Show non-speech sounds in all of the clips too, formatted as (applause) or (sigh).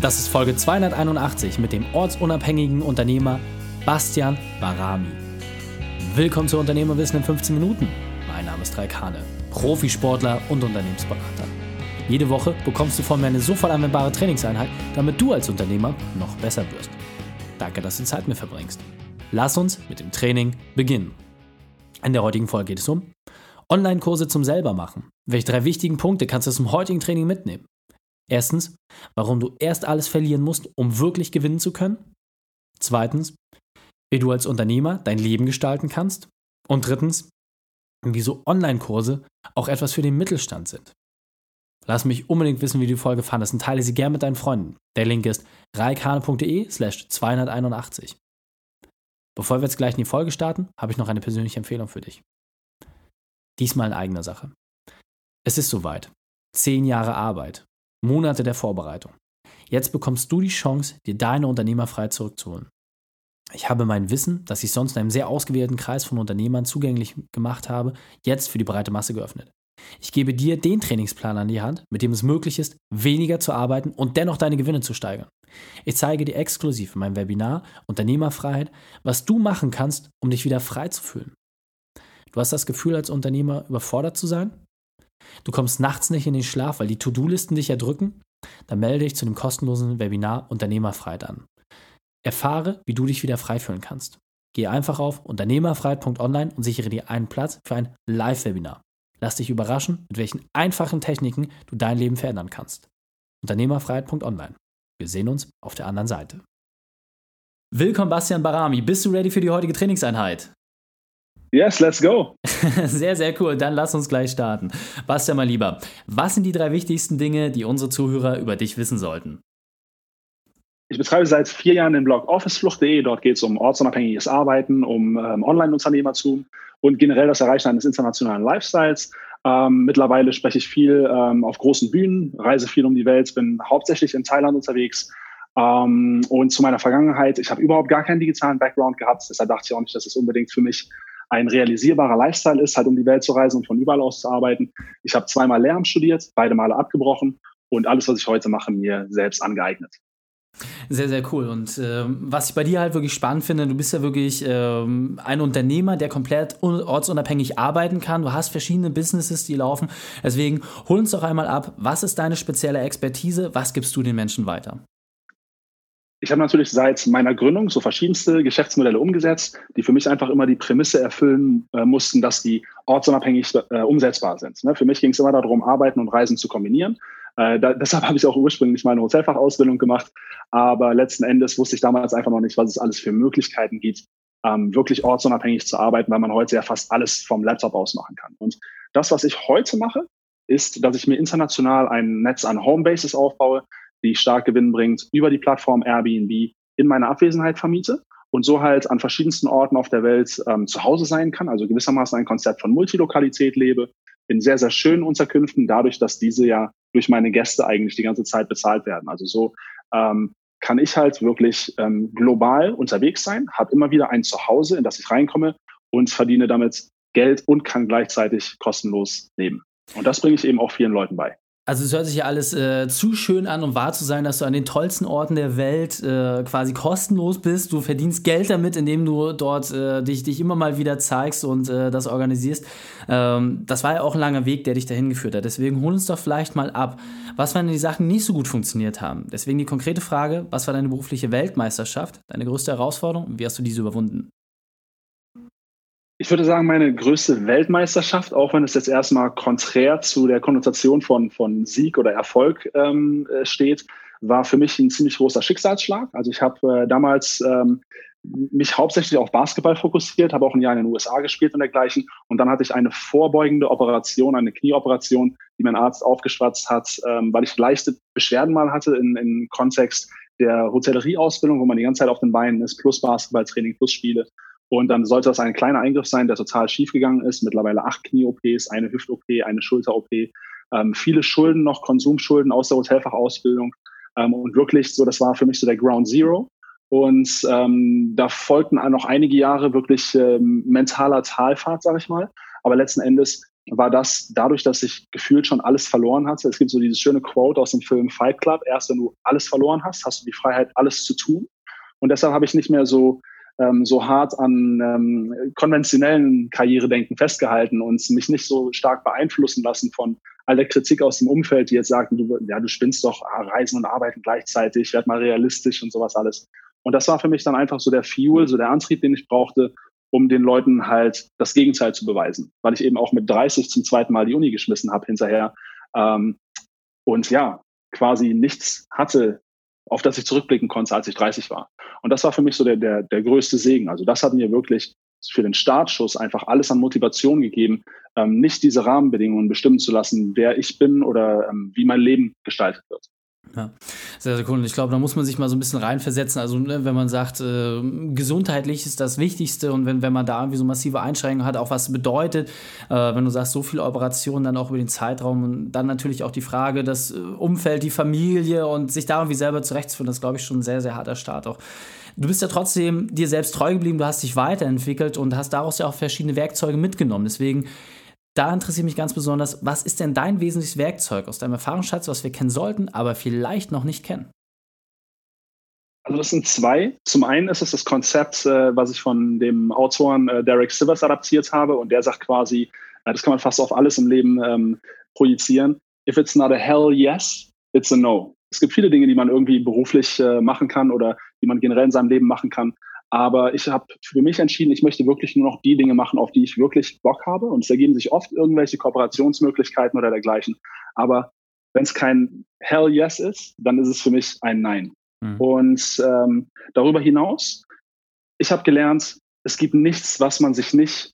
Das ist Folge 281 mit dem ortsunabhängigen Unternehmer Bastian Barami. Willkommen zu Unternehmerwissen in 15 Minuten. Mein Name ist Raik Hane, Profisportler und Unternehmensberater. Jede Woche bekommst du von mir eine sofort anwendbare Trainingseinheit, damit du als Unternehmer noch besser wirst. Danke, dass du Zeit mit verbringst. Lass uns mit dem Training beginnen. In der heutigen Folge geht es um Online-Kurse zum Selbermachen. Welche drei wichtigen Punkte kannst du zum heutigen Training mitnehmen? Erstens, warum du erst alles verlieren musst, um wirklich gewinnen zu können. Zweitens, wie du als Unternehmer dein Leben gestalten kannst. Und drittens, wieso Online-Kurse auch etwas für den Mittelstand sind. Lass mich unbedingt wissen, wie du die Folge fandest und teile sie gern mit deinen Freunden. Der Link ist reikane.de slash 281. Bevor wir jetzt gleich in die Folge starten, habe ich noch eine persönliche Empfehlung für dich. Diesmal in eigener Sache. Es ist soweit. Zehn Jahre Arbeit, Monate der Vorbereitung. Jetzt bekommst du die Chance, dir deine Unternehmerfreiheit zurückzuholen. Ich habe mein Wissen, das ich sonst in einem sehr ausgewählten Kreis von Unternehmern zugänglich gemacht habe, jetzt für die breite Masse geöffnet. Ich gebe dir den Trainingsplan an die Hand, mit dem es möglich ist, weniger zu arbeiten und dennoch deine Gewinne zu steigern. Ich zeige dir exklusiv in meinem Webinar Unternehmerfreiheit, was du machen kannst, um dich wieder frei zu fühlen. Du hast das Gefühl, als Unternehmer überfordert zu sein? Du kommst nachts nicht in den Schlaf, weil die To-Do-Listen dich erdrücken? Dann melde dich zu dem kostenlosen Webinar Unternehmerfreiheit an. Erfahre, wie du dich wieder frei fühlen kannst. Geh einfach auf unternehmerfreiheit.online und sichere dir einen Platz für ein Live-Webinar. Lass dich überraschen, mit welchen einfachen Techniken du dein Leben verändern kannst. Unternehmerfreiheit.online. Wir sehen uns auf der anderen Seite. Willkommen, Bastian Barami. Bist du ready für die heutige Trainingseinheit? Yes, let's go. (laughs) Sehr, sehr cool. Dann lass uns gleich starten. Bastian, mal lieber, was sind die drei wichtigsten Dinge, die unsere Zuhörer über dich wissen sollten? Ich betreibe seit vier Jahren den Blog officeflucht.de. Dort geht es um ortsunabhängiges Arbeiten, um ähm, Online-Unternehmertum und generell das Erreichen eines internationalen Lifestyles. Ähm, mittlerweile spreche ich viel ähm, auf großen Bühnen, reise viel um die Welt, bin hauptsächlich in Thailand unterwegs. Ähm, und zu meiner Vergangenheit, ich habe überhaupt gar keinen digitalen Background gehabt, deshalb dachte ich auch nicht, dass es unbedingt für mich ein realisierbarer Lifestyle ist, halt um die Welt zu reisen und von überall aus zu arbeiten. Ich habe zweimal Lehramt studiert, beide Male abgebrochen und alles, was ich heute mache, mir selbst angeeignet. Sehr, sehr cool. Und ähm, was ich bei dir halt wirklich spannend finde, du bist ja wirklich ähm, ein Unternehmer, der komplett ortsunabhängig arbeiten kann. Du hast verschiedene Businesses, die laufen. Deswegen hol uns doch einmal ab, was ist deine spezielle Expertise? Was gibst du den Menschen weiter? Ich habe natürlich seit meiner Gründung so verschiedenste Geschäftsmodelle umgesetzt, die für mich einfach immer die Prämisse erfüllen äh, mussten, dass die ortsunabhängig äh, umsetzbar sind. Ne? Für mich ging es immer darum, Arbeiten und Reisen zu kombinieren. Äh, da, (laughs) deshalb habe ich auch ursprünglich mal eine Hotelfachausbildung gemacht. Aber letzten Endes wusste ich damals einfach noch nicht, was es alles für Möglichkeiten gibt, ähm, wirklich ortsunabhängig zu arbeiten, weil man heute ja fast alles vom Laptop aus machen kann. Und das, was ich heute mache, ist, dass ich mir international ein Netz an Homebases aufbaue, die stark Gewinn bringt, über die Plattform Airbnb in meiner Abwesenheit vermiete und so halt an verschiedensten Orten auf der Welt ähm, zu Hause sein kann, also gewissermaßen ein Konzept von Multilokalität lebe, in sehr, sehr schönen Unterkünften, dadurch, dass diese ja durch meine Gäste eigentlich die ganze Zeit bezahlt werden. Also so ähm, kann ich halt wirklich ähm, global unterwegs sein, habe immer wieder ein Zuhause, in das ich reinkomme und verdiene damit Geld und kann gleichzeitig kostenlos leben. Und das bringe ich eben auch vielen Leuten bei. Also es hört sich ja alles äh, zu schön an, um wahr zu sein, dass du an den tollsten Orten der Welt äh, quasi kostenlos bist. Du verdienst Geld damit, indem du dort äh, dich, dich immer mal wieder zeigst und äh, das organisierst. Ähm, das war ja auch ein langer Weg, der dich dahin geführt hat. Deswegen hol uns doch vielleicht mal ab, was wenn die Sachen nicht so gut funktioniert haben. Deswegen die konkrete Frage, was war deine berufliche Weltmeisterschaft, deine größte Herausforderung und wie hast du diese überwunden? Ich würde sagen, meine größte Weltmeisterschaft, auch wenn es jetzt erstmal konträr zu der Konnotation von, von Sieg oder Erfolg ähm, äh, steht, war für mich ein ziemlich großer Schicksalsschlag. Also ich habe äh, damals ähm, mich hauptsächlich auf Basketball fokussiert, habe auch ein Jahr in den USA gespielt und dergleichen. Und dann hatte ich eine vorbeugende Operation, eine Knieoperation, die mein Arzt aufgeschwatzt hat, ähm, weil ich leichte Beschwerden mal hatte in, in Kontext der Hotellerieausbildung, wo man die ganze Zeit auf den Beinen ist, plus Basketballtraining, plus Spiele. Und dann sollte das ein kleiner Eingriff sein, der total schief gegangen ist. Mittlerweile acht Knie-OPs, eine Hüft-OP, eine Schulter-OP, ähm, viele Schulden noch, Konsumschulden aus der Hotelfachausbildung. Ähm, und wirklich so, das war für mich so der Ground Zero. Und ähm, da folgten noch einige Jahre wirklich ähm, mentaler Talfahrt, sag ich mal. Aber letzten Endes war das dadurch, dass ich gefühlt schon alles verloren hatte. Es gibt so dieses schöne Quote aus dem Film Fight Club. Erst wenn du alles verloren hast, hast du die Freiheit, alles zu tun. Und deshalb habe ich nicht mehr so, ähm, so hart an ähm, konventionellen Karrieredenken festgehalten und mich nicht so stark beeinflussen lassen von all der Kritik aus dem Umfeld, die jetzt sagten, du, ja, du spinnst doch ah, Reisen und Arbeiten gleichzeitig, werd mal realistisch und sowas alles. Und das war für mich dann einfach so der Fuel, so der Antrieb, den ich brauchte, um den Leuten halt das Gegenteil zu beweisen, weil ich eben auch mit 30 zum zweiten Mal die Uni geschmissen habe hinterher ähm, und ja, quasi nichts hatte, auf das ich zurückblicken konnte, als ich 30 war. Und das war für mich so der, der, der größte Segen. Also das hat mir wirklich für den Startschuss einfach alles an Motivation gegeben, ähm, nicht diese Rahmenbedingungen bestimmen zu lassen, wer ich bin oder ähm, wie mein Leben gestaltet wird. Ja, sehr, sehr cool. Und ich glaube, da muss man sich mal so ein bisschen reinversetzen. Also, ne, wenn man sagt, äh, gesundheitlich ist das Wichtigste und wenn, wenn man da irgendwie so massive Einschränkungen hat, auch was bedeutet, äh, wenn du sagst, so viele Operationen dann auch über den Zeitraum und dann natürlich auch die Frage, das äh, Umfeld, die Familie und sich da irgendwie selber zurechtzufinden, das glaube ich schon ein sehr, sehr harter Start auch. Du bist ja trotzdem dir selbst treu geblieben, du hast dich weiterentwickelt und hast daraus ja auch verschiedene Werkzeuge mitgenommen. Deswegen da interessiert mich ganz besonders, was ist denn dein wesentliches Werkzeug aus deinem Erfahrungsschatz, was wir kennen sollten, aber vielleicht noch nicht kennen? Also das sind zwei. Zum einen ist es das Konzept, äh, was ich von dem Autoren äh, Derek Sivers adaptiert habe und der sagt quasi, äh, das kann man fast auf alles im Leben ähm, projizieren. If it's not a hell yes, it's a no. Es gibt viele Dinge, die man irgendwie beruflich äh, machen kann oder die man generell in seinem Leben machen kann. Aber ich habe für mich entschieden, ich möchte wirklich nur noch die Dinge machen, auf die ich wirklich Bock habe. Und es ergeben sich oft irgendwelche Kooperationsmöglichkeiten oder dergleichen. Aber wenn es kein Hell Yes ist, dann ist es für mich ein Nein. Mhm. Und ähm, darüber hinaus, ich habe gelernt, es gibt nichts, was man sich nicht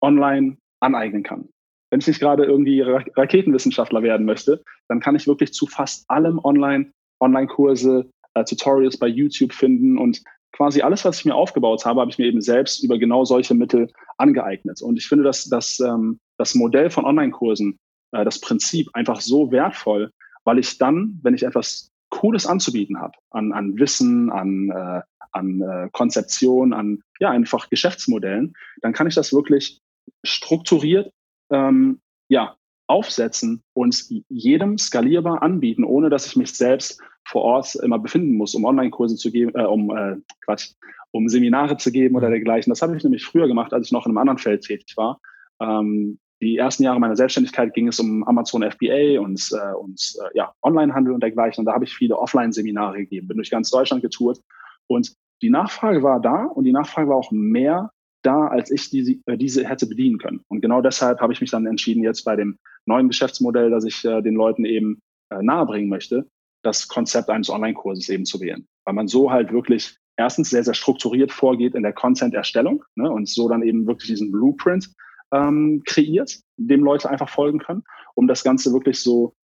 online aneignen kann. Wenn ich nicht gerade irgendwie Ra Raketenwissenschaftler werden möchte, dann kann ich wirklich zu fast allem online Online-Kurse, äh, Tutorials bei YouTube finden und quasi alles, was ich mir aufgebaut habe, habe ich mir eben selbst über genau solche Mittel angeeignet. Und ich finde, dass, dass ähm, das Modell von Online-Kursen, äh, das Prinzip einfach so wertvoll, weil ich dann, wenn ich etwas Cooles anzubieten habe, an, an Wissen, an, äh, an äh, Konzeption, an ja einfach Geschäftsmodellen, dann kann ich das wirklich strukturiert ähm, ja, aufsetzen und jedem skalierbar anbieten, ohne dass ich mich selbst vor Ort immer befinden muss, um Online-Kurse zu geben, äh, um äh, Quatsch, um Seminare zu geben oder dergleichen. Das habe ich nämlich früher gemacht, als ich noch in einem anderen Feld tätig war. Ähm, die ersten Jahre meiner Selbstständigkeit ging es um Amazon FBA und, äh, und äh, ja, Onlinehandel und dergleichen. Und da habe ich viele Offline-Seminare gegeben, bin durch ganz Deutschland getourt. Und die Nachfrage war da und die Nachfrage war auch mehr da, als ich die, äh, diese hätte bedienen können. Und genau deshalb habe ich mich dann entschieden, jetzt bei dem neuen Geschäftsmodell, das ich äh, den Leuten eben äh, nahebringen möchte, das Konzept eines Online-Kurses eben zu wählen. Weil man so halt wirklich erstens sehr, sehr strukturiert vorgeht in der Content-Erstellung ne, und so dann eben wirklich diesen Blueprint ähm, kreiert, dem Leute einfach folgen können, um das Ganze wirklich so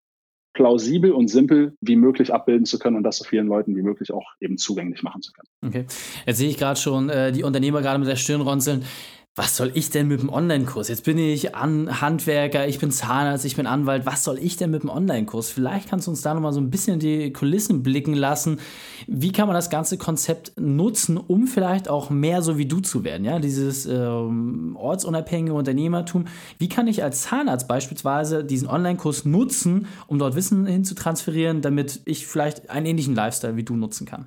plausibel und simpel wie möglich abbilden zu können und das so vielen Leuten wie möglich auch eben zugänglich machen zu können. Okay. Jetzt sehe ich gerade schon äh, die Unternehmer gerade mit der Stirn runzeln was soll ich denn mit dem Online-Kurs? Jetzt bin ich An Handwerker, ich bin Zahnarzt, ich bin Anwalt. Was soll ich denn mit dem Online-Kurs? Vielleicht kannst du uns da nochmal so ein bisschen die Kulissen blicken lassen. Wie kann man das ganze Konzept nutzen, um vielleicht auch mehr so wie du zu werden? Ja, dieses ähm, ortsunabhängige Unternehmertum. Wie kann ich als Zahnarzt beispielsweise diesen Online-Kurs nutzen, um dort Wissen hin zu transferieren, damit ich vielleicht einen ähnlichen Lifestyle wie du nutzen kann?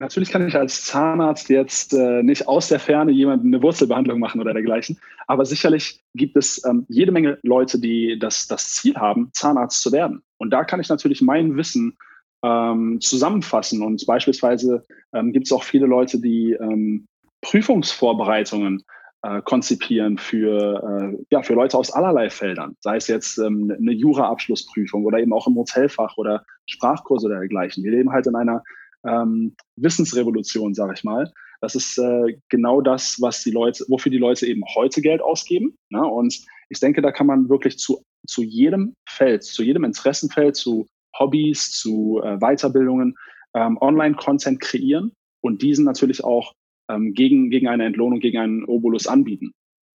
Natürlich kann ich als Zahnarzt jetzt äh, nicht aus der Ferne jemandem eine Wurzelbehandlung machen oder dergleichen, aber sicherlich gibt es ähm, jede Menge Leute, die das, das Ziel haben, Zahnarzt zu werden. Und da kann ich natürlich mein Wissen ähm, zusammenfassen. Und beispielsweise ähm, gibt es auch viele Leute, die ähm, Prüfungsvorbereitungen äh, konzipieren für, äh, ja, für Leute aus allerlei Feldern, sei es jetzt ähm, eine Jura-Abschlussprüfung oder eben auch im Hotelfach oder Sprachkurse oder dergleichen. Wir leben halt in einer ähm, Wissensrevolution, sage ich mal. Das ist äh, genau das, was die Leute, wofür die Leute eben heute Geld ausgeben. Ne? Und ich denke, da kann man wirklich zu, zu jedem Feld, zu jedem Interessenfeld, zu Hobbys, zu äh, Weiterbildungen ähm, Online-Content kreieren und diesen natürlich auch ähm, gegen, gegen eine Entlohnung, gegen einen Obolus anbieten.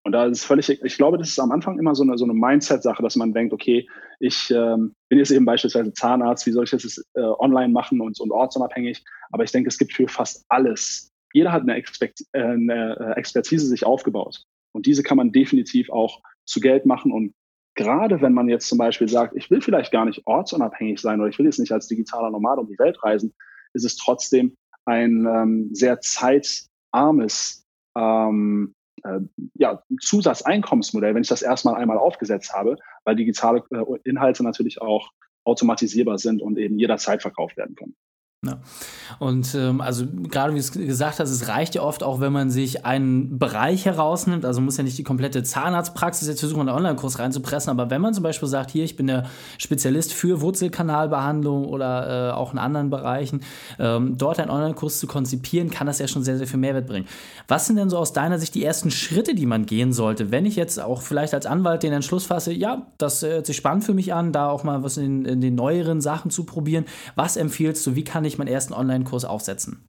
Und da ist völlig, ich glaube, das ist am Anfang immer so eine, so eine Mindset-Sache, dass man denkt, okay, ich ähm, bin jetzt eben beispielsweise Zahnarzt, wie soll ich das äh, online machen und, und ortsunabhängig? Aber ich denke, es gibt für fast alles. Jeder hat eine, Expert, äh, eine äh, Expertise sich aufgebaut. Und diese kann man definitiv auch zu Geld machen. Und gerade wenn man jetzt zum Beispiel sagt, ich will vielleicht gar nicht ortsunabhängig sein oder ich will jetzt nicht als digitaler Nomad um die Welt reisen, ist es trotzdem ein ähm, sehr zeitarmes ähm, äh, ja, Zusatzeinkommensmodell, wenn ich das erstmal einmal aufgesetzt habe, weil digitale äh, Inhalte natürlich auch automatisierbar sind und eben jederzeit verkauft werden können. Ja. Und ähm, also gerade wie du es gesagt hast, es reicht ja oft auch, wenn man sich einen Bereich herausnimmt. Also muss ja nicht die komplette Zahnarztpraxis jetzt versuchen, einen Online-Kurs reinzupressen. Aber wenn man zum Beispiel sagt, hier, ich bin der Spezialist für Wurzelkanalbehandlung oder äh, auch in anderen Bereichen, ähm, dort einen Online-Kurs zu konzipieren, kann das ja schon sehr, sehr viel Mehrwert bringen. Was sind denn so aus deiner Sicht die ersten Schritte, die man gehen sollte, wenn ich jetzt auch vielleicht als Anwalt den Entschluss fasse, ja, das hört sich spannend für mich an, da auch mal was in, in den neueren Sachen zu probieren. Was empfiehlst du? Wie kann ich ich meinen ersten Online-Kurs aufsetzen?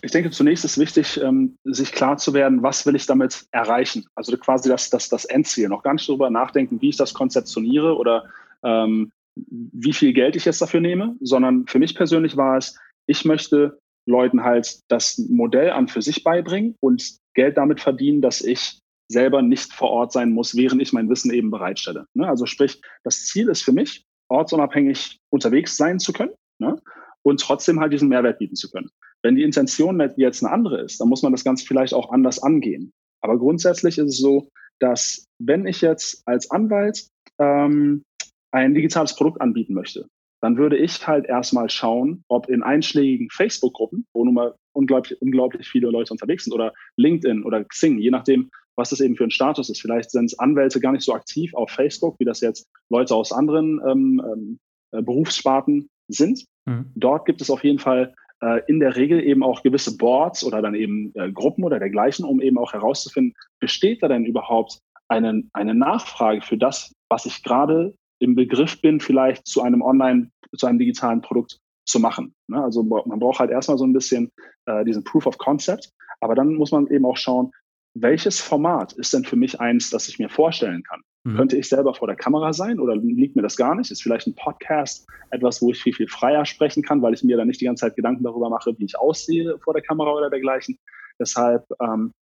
Ich denke, zunächst ist wichtig, ähm, sich klar zu werden, was will ich damit erreichen? Also quasi das, das, das Endziel. Noch gar nicht darüber nachdenken, wie ich das konzeptioniere oder ähm, wie viel Geld ich jetzt dafür nehme, sondern für mich persönlich war es, ich möchte Leuten halt das Modell an für sich beibringen und Geld damit verdienen, dass ich selber nicht vor Ort sein muss, während ich mein Wissen eben bereitstelle. Ne? Also sprich, das Ziel ist für mich, ortsunabhängig unterwegs sein zu können ne? und trotzdem halt diesen Mehrwert bieten zu können. Wenn die Intention jetzt eine andere ist, dann muss man das Ganze vielleicht auch anders angehen. Aber grundsätzlich ist es so, dass wenn ich jetzt als Anwalt ähm, ein digitales Produkt anbieten möchte, dann würde ich halt erstmal schauen, ob in einschlägigen Facebook-Gruppen, wo nun mal unglaublich, unglaublich viele Leute unterwegs sind, oder LinkedIn oder Xing, je nachdem, was das eben für ein Status ist. Vielleicht sind Anwälte gar nicht so aktiv auf Facebook, wie das jetzt Leute aus anderen ähm, ähm, äh, Berufssparten sind. Mhm. Dort gibt es auf jeden Fall äh, in der Regel eben auch gewisse Boards oder dann eben äh, Gruppen oder dergleichen, um eben auch herauszufinden, besteht da denn überhaupt eine, eine Nachfrage für das, was ich gerade im Begriff bin, vielleicht zu einem Online, zu einem digitalen Produkt zu machen. Ne? Also man braucht halt erstmal so ein bisschen äh, diesen Proof of Concept, aber dann muss man eben auch schauen, welches Format ist denn für mich eins, das ich mir vorstellen kann? Mhm. Könnte ich selber vor der Kamera sein oder liegt mir das gar nicht? Ist vielleicht ein Podcast etwas, wo ich viel, viel freier sprechen kann, weil ich mir dann nicht die ganze Zeit Gedanken darüber mache, wie ich aussehe vor der Kamera oder dergleichen. Deshalb ähm,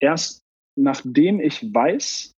erst nachdem ich weiß,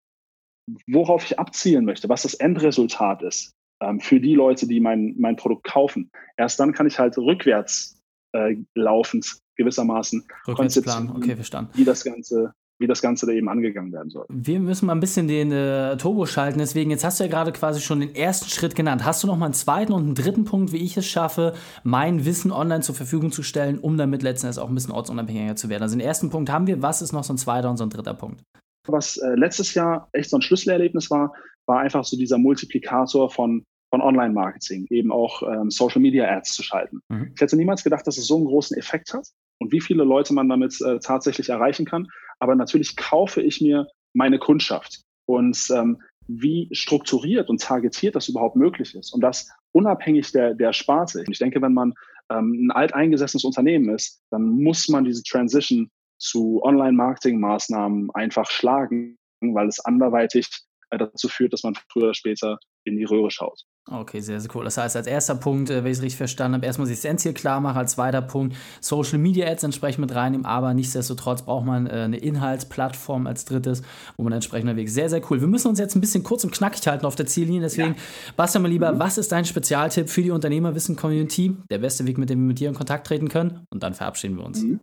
worauf ich abzielen möchte, was das Endresultat ist ähm, für die Leute, die mein, mein Produkt kaufen, erst dann kann ich halt rückwärts äh, laufend gewissermaßen Rückwärtsplan, okay, verstanden. wie das Ganze wie das Ganze da eben angegangen werden soll. Wir müssen mal ein bisschen den äh, Turbo schalten. Deswegen, jetzt hast du ja gerade quasi schon den ersten Schritt genannt. Hast du noch mal einen zweiten und einen dritten Punkt, wie ich es schaffe, mein Wissen online zur Verfügung zu stellen, um damit letztendlich auch ein bisschen ortsunabhängiger zu werden? Also den ersten Punkt haben wir. Was ist noch so ein zweiter und so ein dritter Punkt? Was äh, letztes Jahr echt so ein Schlüsselerlebnis war, war einfach so dieser Multiplikator von von Online-Marketing, eben auch ähm, Social-Media-Ads zu schalten. Mhm. Ich hätte niemals gedacht, dass es so einen großen Effekt hat und wie viele Leute man damit äh, tatsächlich erreichen kann. Aber natürlich kaufe ich mir meine Kundschaft und ähm, wie strukturiert und targetiert das überhaupt möglich ist. Und das unabhängig der, der Sparte. Ich denke, wenn man ähm, ein alteingesessenes Unternehmen ist, dann muss man diese Transition zu Online-Marketing-Maßnahmen einfach schlagen, weil es anderweitig äh, dazu führt, dass man früher oder später in die Röhre schaut. Okay, sehr, sehr cool. Das heißt, als erster Punkt, äh, wenn ich es richtig verstanden habe, erstmal sich das Endziel klar machen, als zweiter Punkt Social Media Ads entsprechend mit reinnehmen, aber nichtsdestotrotz braucht man äh, eine Inhaltsplattform als drittes, wo man entsprechend unterwegs sehr, sehr cool. Wir müssen uns jetzt ein bisschen kurz und knackig halten auf der Ziellinie, deswegen, ja. Bastian, mal lieber, mhm. was ist dein Spezialtipp für die Unternehmerwissen-Community? Der beste Weg, mit dem wir mit dir in Kontakt treten können? Und dann verabschieden wir uns. Mhm.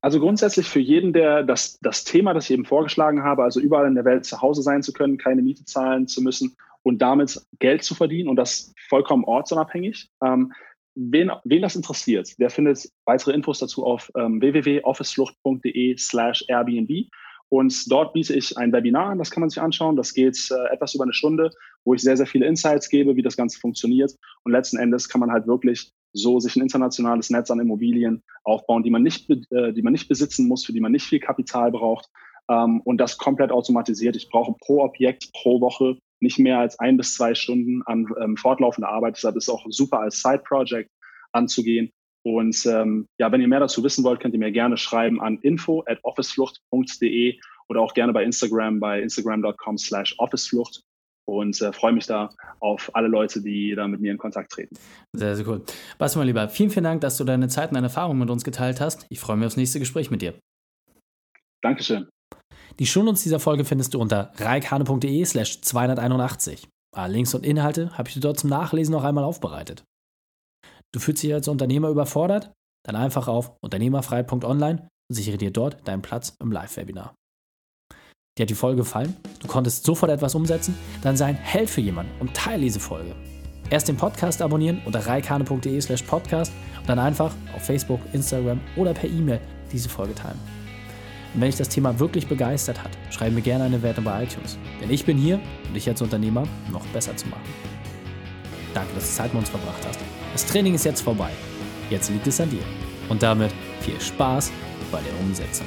Also grundsätzlich für jeden, der das, das Thema, das ich eben vorgeschlagen habe, also überall in der Welt zu Hause sein zu können, keine Miete zahlen zu müssen und damit Geld zu verdienen und das vollkommen ortsunabhängig. Ähm, wen, wen das interessiert, der findet weitere Infos dazu auf ähm, www.officeflucht.de slash Airbnb. Und dort biete ich ein Webinar an, das kann man sich anschauen. Das geht äh, etwas über eine Stunde, wo ich sehr, sehr viele Insights gebe, wie das Ganze funktioniert. Und letzten Endes kann man halt wirklich so sich ein internationales Netz an Immobilien aufbauen, die man nicht, äh, die man nicht besitzen muss, für die man nicht viel Kapital braucht ähm, und das komplett automatisiert. Ich brauche pro Objekt pro Woche nicht mehr als ein bis zwei Stunden an ähm, fortlaufender Arbeit. Deshalb ist es auch super als Side-Project anzugehen. Und ähm, ja, wenn ihr mehr dazu wissen wollt, könnt ihr mir gerne schreiben an info at officeflucht.de oder auch gerne bei Instagram bei instagram.com slash officeflucht und äh, freue mich da auf alle Leute, die da mit mir in Kontakt treten. Sehr, sehr cool. Basti, mein Lieber, vielen, vielen Dank, dass du deine Zeit und deine Erfahrungen mit uns geteilt hast. Ich freue mich aufs nächste Gespräch mit dir. Dankeschön. Die Shownotes dieser Folge findest du unter reikane.de slash 281. Alle Links und Inhalte habe ich dir dort zum Nachlesen noch einmal aufbereitet. Du fühlst dich als Unternehmer überfordert? Dann einfach auf unternehmerfreiheit.online und sichere dir dort deinen Platz im Live-Webinar. Dir hat die Folge gefallen? Du konntest sofort etwas umsetzen? Dann sei ein Held für jemanden und teile diese Folge. Erst den Podcast abonnieren unter reikane.de slash podcast und dann einfach auf Facebook, Instagram oder per E-Mail diese Folge teilen. Und wenn dich das Thema wirklich begeistert hat, schreib mir gerne eine Wertung bei iTunes. Denn ich bin hier, um dich als Unternehmer noch besser zu machen. Danke, dass du Zeit mit uns verbracht hast. Das Training ist jetzt vorbei. Jetzt liegt es an dir. Und damit viel Spaß bei der Umsetzung.